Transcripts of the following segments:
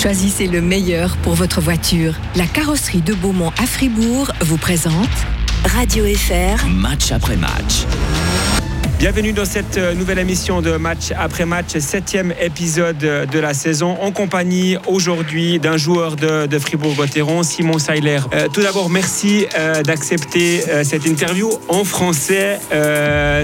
Choisissez le meilleur pour votre voiture. La carrosserie de Beaumont à Fribourg vous présente Radio FR. Match après match. Bienvenue dans cette euh, nouvelle émission de match après match, septième épisode de la saison, en compagnie aujourd'hui d'un joueur de, Fribourg-Gotteron, Simon Seiler. Euh, tout d'abord, merci euh, d'accepter cette interview en français,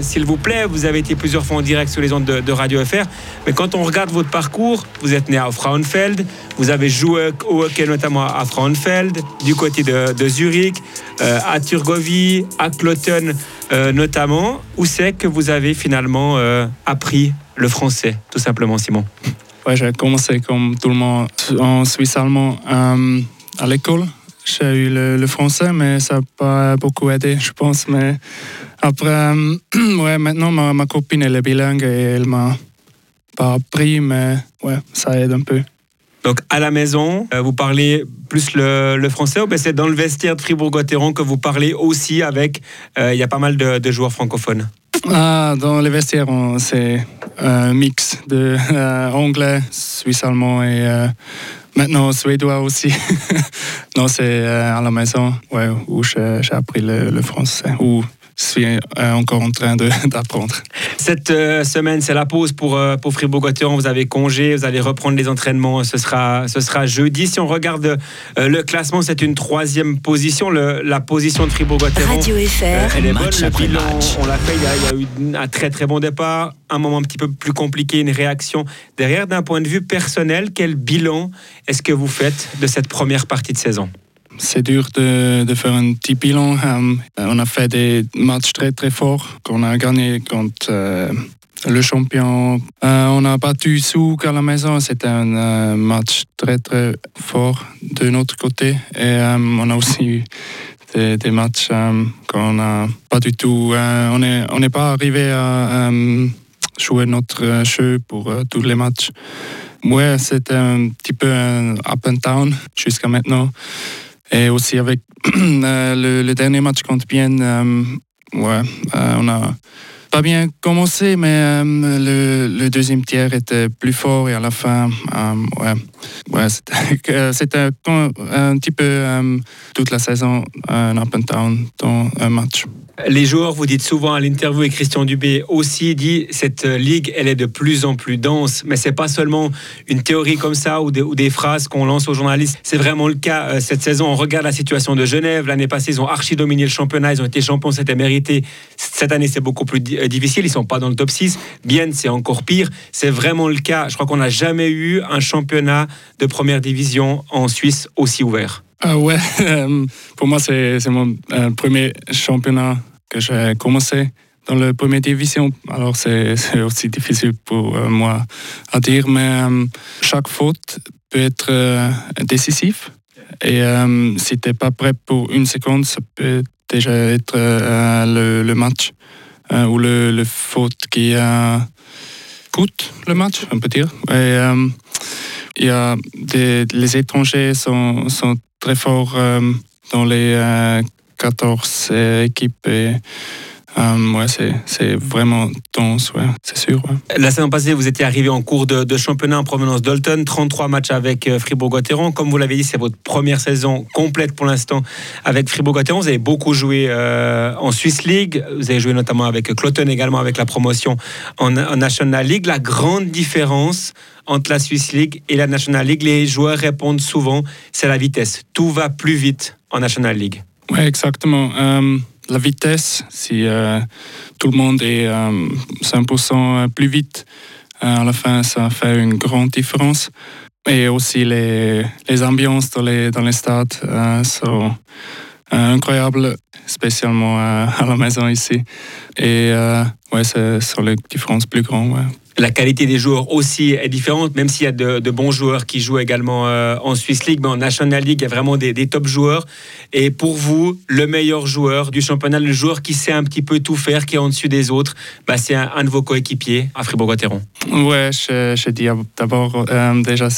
s'il vous plaît. Vous avez été plusieurs fois en direct sur les ondes de, Radio FR, mais quand on regarde votre parcours, vous êtes né à Frauenfeld, vous avez joué au hockey notamment à Frauenfeld, du côté de, Zurich, à Turgovie, à Cloton notamment. Où c'est que vous avez finalement euh, appris le français, tout simplement, Simon? J'ai commencé comme tout le monde en Suisse allemand euh, à l'école. J'ai eu le, français, mais ça n'a pas beaucoup aidé, je pense. Mais après, euh, ouais, maintenant, ma, ma, copine, elle est bilingue et elle m'a pas appris, mais ouais, ça aide un peu. Donc à la maison, vous parlez plus le, français ou c'est dans le vestiaire de Fribourg-Gotteron que vous parlez aussi avec, il y a pas mal de joueurs francophones? Ah, dans les vestiaires, c'est un mix de euh, anglais, suisse-allemand et euh, maintenant suédois aussi. non, c'est euh, à la maison ouais, où j'ai appris le, français, suis euh, encore en train d'apprendre. Cette euh, semaine, c'est la pause pour, euh, pour Fribourg-Gotteron. Vous avez congé, vous allez reprendre les entraînements. Ce sera, ce sera jeudi. Si on regarde le classement, c'est une troisième position. la position de Fribourg-Gotteron. Radio FR. elle est bonne. Le bilan, on l'a fait. Il y, a, il y, a, eu un très très bon départ, un moment un petit peu plus compliqué, une réaction derrière. D'un point de vue personnel, quel bilan est-ce que vous faites de cette première partie de saison? C'est dur de, de, faire un petit bilan. Euh, on a fait des matchs très très forts qu'on a gagné contre euh, le champion. Euh, on a battu Souk à la maison. C'était un match très très fort de notre côté. Et on a aussi eu des, des matchs qu'on n'a pas du tout. on n'est on pas arrivé à jouer notre jeu pour tous les matchs. Ouais, c'était un petit peu un up and down jusqu'à maintenant. Et aussi avec euh, le, dernier match contre Bienne, euh, ouais, euh, on a pas bien commencé, mais le, deuxième tiers était plus fort et à la fin, c'était un, petit peu toute la saison un up and down dans un match. Les joueurs, vous dites souvent à l'interview, et Christian Dubé aussi dit, cette ligue, elle est de plus en plus dense. Mais c'est pas seulement une théorie comme ça ou des, phrases qu'on lance aux journalistes. C'est vraiment le cas euh, cette saison. On regarde la situation de Genève. L'année passée, ils ont archi dominé le championnat. Ils ont été champions, c'était mérité. Cette année, c'est beaucoup plus euh, difficile. Ils sont pas dans le top 6. Bien, c'est encore pire. C'est vraiment le cas. Je crois qu'on n'a jamais eu un championnat de première division en Suisse aussi ouvert. Ah ouais, euh, pour moi, c'est mon euh, premier championnat que j'ai commencé dans la première division. Alors, c'est aussi difficile pour euh, moi à dire, mais chaque faute peut être décisif. Et si tu n'es pas prêt pour une seconde, ça peut déjà être le, match ou le, faute qui coûte le match, on peut dire. Et, y a les étrangers sont très fort euh, dans les 14 euh, équipes. Et, euh, ouais, c'est vraiment dense, ouais, c'est sûr. La saison passée, vous étiez arrivé en cours de, championnat en provenance d'Olton, 33 matchs avec Fribourg-Gotteron. Comme vous l'avez dit, c'est votre première saison complète pour l'instant avec Fribourg-Gotteron. Vous avez beaucoup joué en Swiss League, vous avez joué notamment avec Cloton également avec la promotion en National League. La grande différence entre la Swiss League et la National League. Les joueurs répondent souvent, c'est la vitesse. Tout va plus vite en National League. Oui, exactement. Euh, la vitesse, si euh, tout le monde est 5% euh, plus vite, à la fin, ça fait une grande différence. Et aussi les, les ambiances dans les, dans les stades sont incroyables, spécialement à la maison ici. Et ouais, c'est sur les différences plus grandes. La qualité des joueurs aussi est différente, même s'il y a de, bons joueurs qui jouent également euh, en Swiss League, mais en National League, il y a vraiment des, top joueurs. Et pour vous, le meilleur joueur du championnat, le joueur qui sait un petit peu tout faire, qui est en dessus des autres, bah, c'est un, de vos coéquipiers à Fribourg-Gotteron. Ouais, je, je dis d'abord, euh, déjà,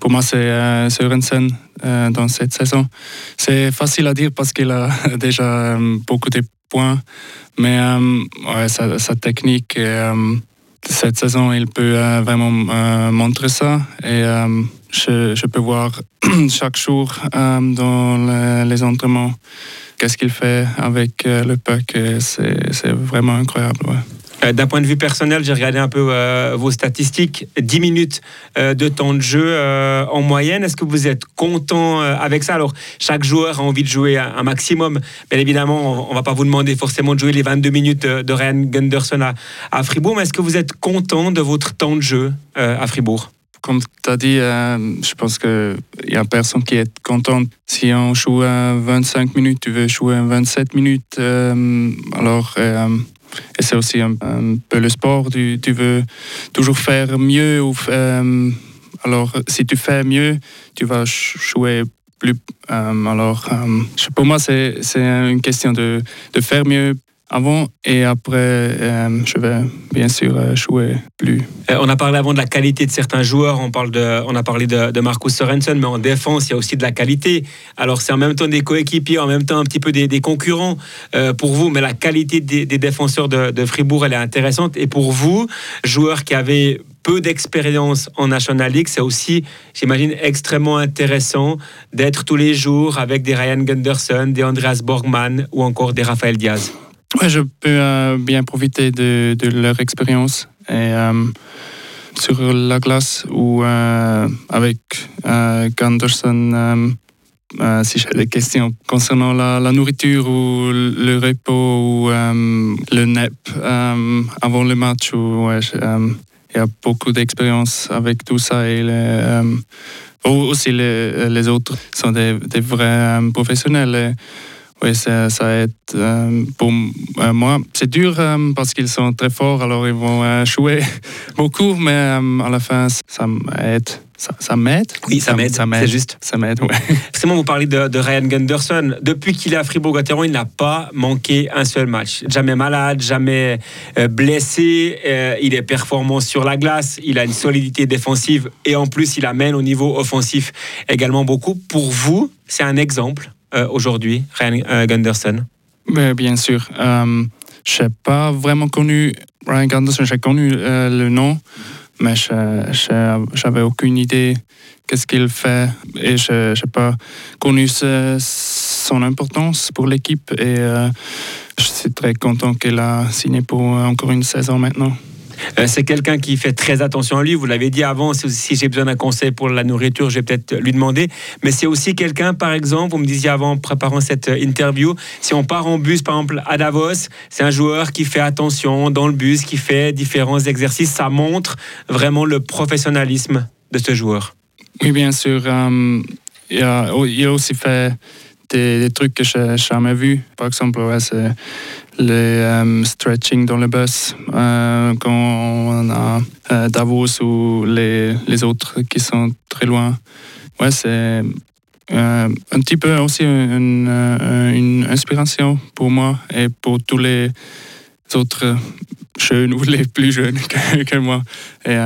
pour moi, c'est euh, Sørensen dans cette saison. C'est facile à dire parce qu'il a déjà beaucoup de points, mais sa, technique est cette saison, il peut euh, vraiment euh, montrer ça. Et euh, je, peux voir chaque jour dans les entraînements qu'est-ce qu'il fait avec le puck. C'est vraiment incroyable. D'un point de vue personnel, j'ai regardé un peu euh, vos statistiques. 10 minutes euh, de temps de jeu en moyenne. Est-ce que vous êtes content avec ça? Alors, chaque joueur a envie de jouer un, maximum. Bien évidemment, on ne va pas vous demander forcément de jouer les 22 minutes de Ryan Gunderson à, Fribourg, mais est-ce que vous êtes content de votre temps de jeu à Fribourg? Comme tu as dit, je pense qu'il n'y a personne qui est content. Si on joue 25 minutes, tu veux jouer 27 minutes. alors, et c'est aussi un, peu le sport. Tu, veux toujours faire mieux. Ou, euh, alors, si tu fais mieux, tu vas jouer plus. Euh, alors, euh, pour moi, c'est une question de, de faire mieux avant et après, euh, je vais bien sûr euh, jouer plus. Euh, on a parlé avant de la qualité de certains joueurs, on, parle de, on a parlé de, Marcus Sorensen, mais en défense, il y a aussi de la qualité. Alors c'est en même temps des coéquipiers, en même temps un petit peu des, concurrents pour vous, mais la qualité des, défenseurs de, de, Fribourg, elle est intéressante. Et pour vous, joueurs qui avaient peu d'expérience en National League, c'est aussi, j'imagine, extrêmement intéressant d'être tous les jours avec des Ryan Gunderson, des Andreas Borgman ou encore des Raphaël Diaz. Ouais, je peux euh, bien profiter de, leur expérience et euh, sur la glace ou euh, avec Gunderson. si j'ai des questions concernant la, nourriture ou le repos ou le NEP avant le match, il y a beaucoup d'expérience avec tout ça et aussi les, autres sont des vrais professionnels. Oui, ça, ça aide euh, pour euh, moi. C'est dur euh, parce qu'ils sont très forts, alors ils vont jouer beaucoup, mais à la fin, ça m'aide. Ça, m'aide Oui, ça, m'aide, c'est juste. Ça m'aide. Forcément, vous parlez de, Ryan Gunderson. Depuis qu'il est à Fribourg-Gotteron, il n'a pas manqué un seul match. Jamais malade, jamais blessé. il est performant sur la glace. Il a une solidité défensive et en plus, il amène au niveau offensif également beaucoup. Pour vous, c'est un exemple euh, aujourd'hui, Ryan euh, Gunderson? Bien sûr. Euh, je n'ai pas vraiment connu Ryan Gunderson, j'ai connu le nom, mais je n'avais aucune idée qu'est-ce qu'il fait et je n'ai pas connu son importance pour l'équipe et je suis très content qu'il a signé pour encore une saison maintenant. Euh, c'est quelqu'un qui fait très attention à lui. Vous l'avez dit avant, si j'ai besoin d'un conseil pour la nourriture, je vais peut-être lui demander. Mais c'est aussi quelqu'un, par exemple, vous me disiez avant, en préparant cette euh, interview, si on part en bus, par exemple, à Davos, c'est un joueur qui fait attention dans le bus, qui fait différents exercices. Ça montre vraiment le professionnalisme de ce joueur. Oui, bien sûr. Euh, il, a, aussi fait des, trucs que je n'ai jamais vus. Par exemple, c'est les euh, stretching dans le bus euh, quand on a euh, Davos ou les, autres qui sont très loin. C'est un petit peu aussi une, inspiration pour moi et pour tous les autres jeunes ou les plus jeunes que, moi. Et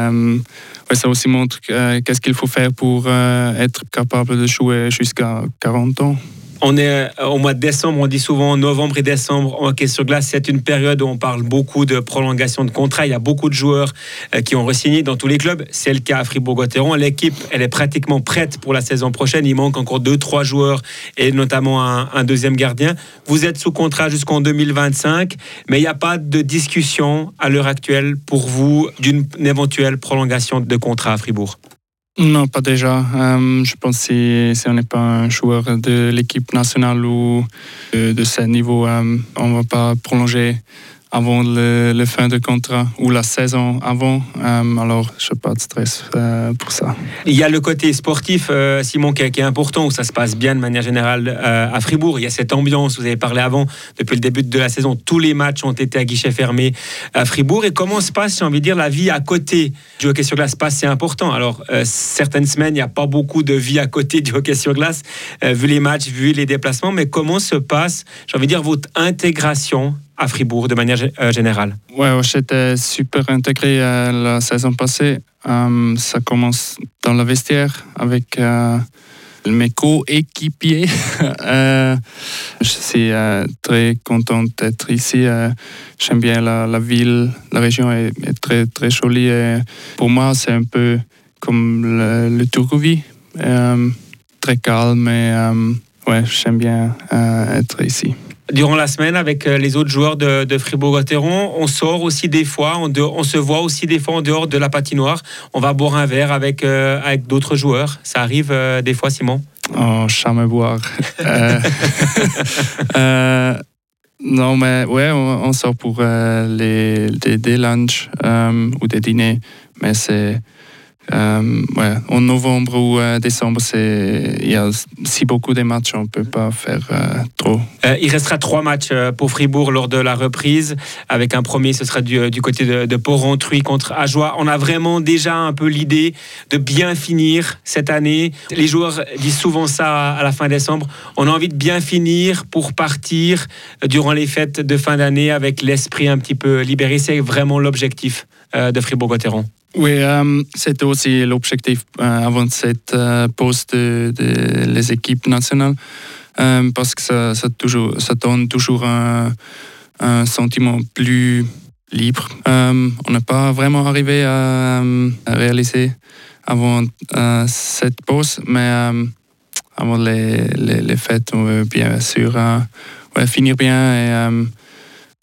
ça aussi montre qu'est-ce qu'il faut faire pour être capable de jouer jusqu'à 40 ans. On est euh, au mois de décembre, on dit souvent novembre et décembre en hockey sur glace. C'est une période où on parle beaucoup de prolongation de contrat. Il y a beaucoup de joueurs euh, qui ont re-signé dans tous les clubs. C'est le cas à Fribourg-Gotteron. L'équipe, elle est pratiquement prête pour la saison prochaine. Il manque encore deux, trois joueurs et notamment un, deuxième gardien. Vous êtes sous contrat jusqu'en 2025, mais il n'y a pas de discussion à l'heure actuelle pour vous d'une éventuelle prolongation de contrat à Fribourg. Non, pas déjà. Euh, je pense que si, on n'est pas un joueur de l'équipe nationale ou de, ce niveau, euh, on ne va pas prolonger avant le, fin de contrat ou la saison avant. Euh, alors, je n'ai pas de stress euh, pour ça. Il y a le côté sportif, euh, Simon, qui est, important, où ça se passe bien de manière générale à Fribourg. Il y a cette ambiance, vous avez parlé avant, depuis le début de la saison, tous les matchs ont été à guichet fermé à Fribourg. Et comment se passe, j'ai envie de dire, la vie à côté du hockey sur glace? Passe, c'est important. Alors, certaines semaines, il n'y a pas beaucoup de vie à côté du hockey sur glace, vu les matchs, vu les déplacements. Mais comment se passe, j'ai envie de dire, votre intégration à Fribourg de manière euh, générale Ouais, j'étais super intégré euh, la saison passée. Euh, ça commence dans le vestiaire avec mes coéquipiers. je suis très content d'être ici. J'aime bien la, ville. La région est, très, très jolie. Pour moi, c'est un peu comme le, le très calme et ouais, j'aime bien être ici durant la semaine avec les autres joueurs de, Fribourg-Gotteron. On sort aussi des fois, on, se voit aussi des fois en dehors de la patinoire. On va boire un verre avec, avec d'autres joueurs. Ça arrive des fois, Simon? Oh, charme boire. Non, mais ouais, on, sort pour euh, les, des, des lunchs euh, ou des dîners, mais c'est euh, ouais, en novembre ou euh, décembre, il y a si beaucoup de matchs, on ne peut pas faire euh, trop. il restera trois matchs pour Fribourg lors de la reprise. Avec un premier, ce sera du, côté de, de contre Ajoie. On a vraiment déjà un peu l'idée de bien finir cette année. Les joueurs disent souvent ça à la fin décembre. On a envie de bien finir pour partir durant les fêtes de fin d'année avec l'esprit un petit peu libéré. C'est vraiment l'objectif de Fribourg-Gotteron. Oui, euh, c'était aussi l'objectif euh, avant cette euh, pause de, les équipes nationales, parce que ça, donne toujours un, sentiment plus libre. on n'est pas vraiment arrivé à, réaliser avant cette pause, mais avant les, les, fêtes, on veut bien sûr finir bien et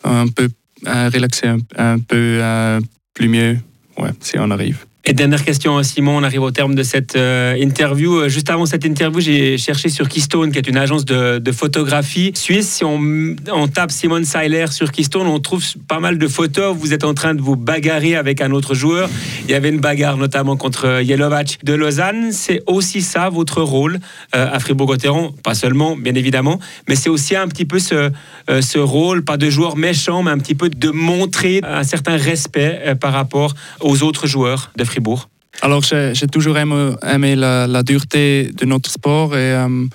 un peu relaxer un peu plus mieux ouais, si on arrive. Et dernière question, Simon, on arrive au terme de cette euh, interview. Euh, juste avant cette interview, j'ai cherché sur Keystone, qui est une agence de, photographie suisse. Si on, tape Simon Seiler sur Keystone, on trouve pas mal de photos. Vous êtes en train de vous bagarrer avec un autre joueur. Il y avait une bagarre notamment contre Jelovac de Lausanne. C'est aussi ça votre rôle euh, à Fribourg-Gotteron? Pas seulement, bien évidemment, mais c'est aussi un petit peu ce, ce rôle, pas de joueur méchant, mais un petit peu de montrer un certain respect par rapport aux autres joueurs de Fribourg. Alors, j'ai toujours aimé, la, dureté de notre sport et euh,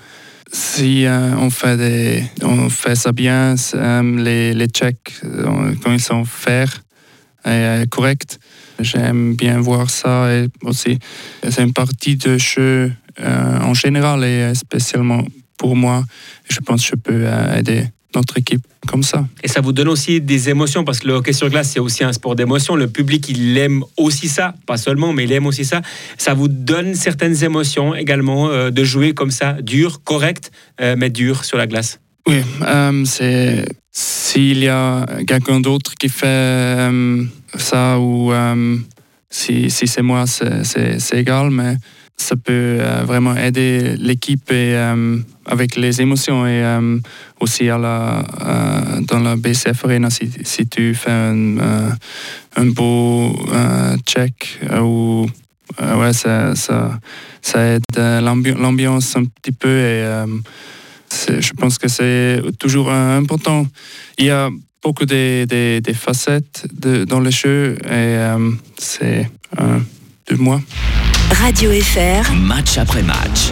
si euh, on, fait ça bien, euh, les, les checks, quand ils sont faits et corrects, j'aime bien voir ça et aussi c'est une partie de jeu en général et spécialement pour moi. Je pense que je peux aider notre équipe comme ça. Et ça vous donne aussi des émotions parce que le hockey sur glace c'est aussi un sport d'émotion. Le public il aime aussi ça, pas seulement, mais il aime aussi ça. Ça vous donne certaines émotions également euh, de jouer comme ça, dur, correct, euh, mais dur sur la glace. Oui, euh, c'est s'il y a quelqu'un d'autre qui fait ça ou si, si c'est moi, c'est égal, mais ça peut vraiment aider l'équipe et avec les émotions et euh, aussi à la, euh, dans la BCF Arena, si, si tu fais un, euh, un beau check ou ouais, ça, ça, ça aide l'ambiance un petit peu et je pense que c'est toujours important. Il y a beaucoup de, de, de facettes de, dans le jeu et c'est de moi. Radio FR. Match après match.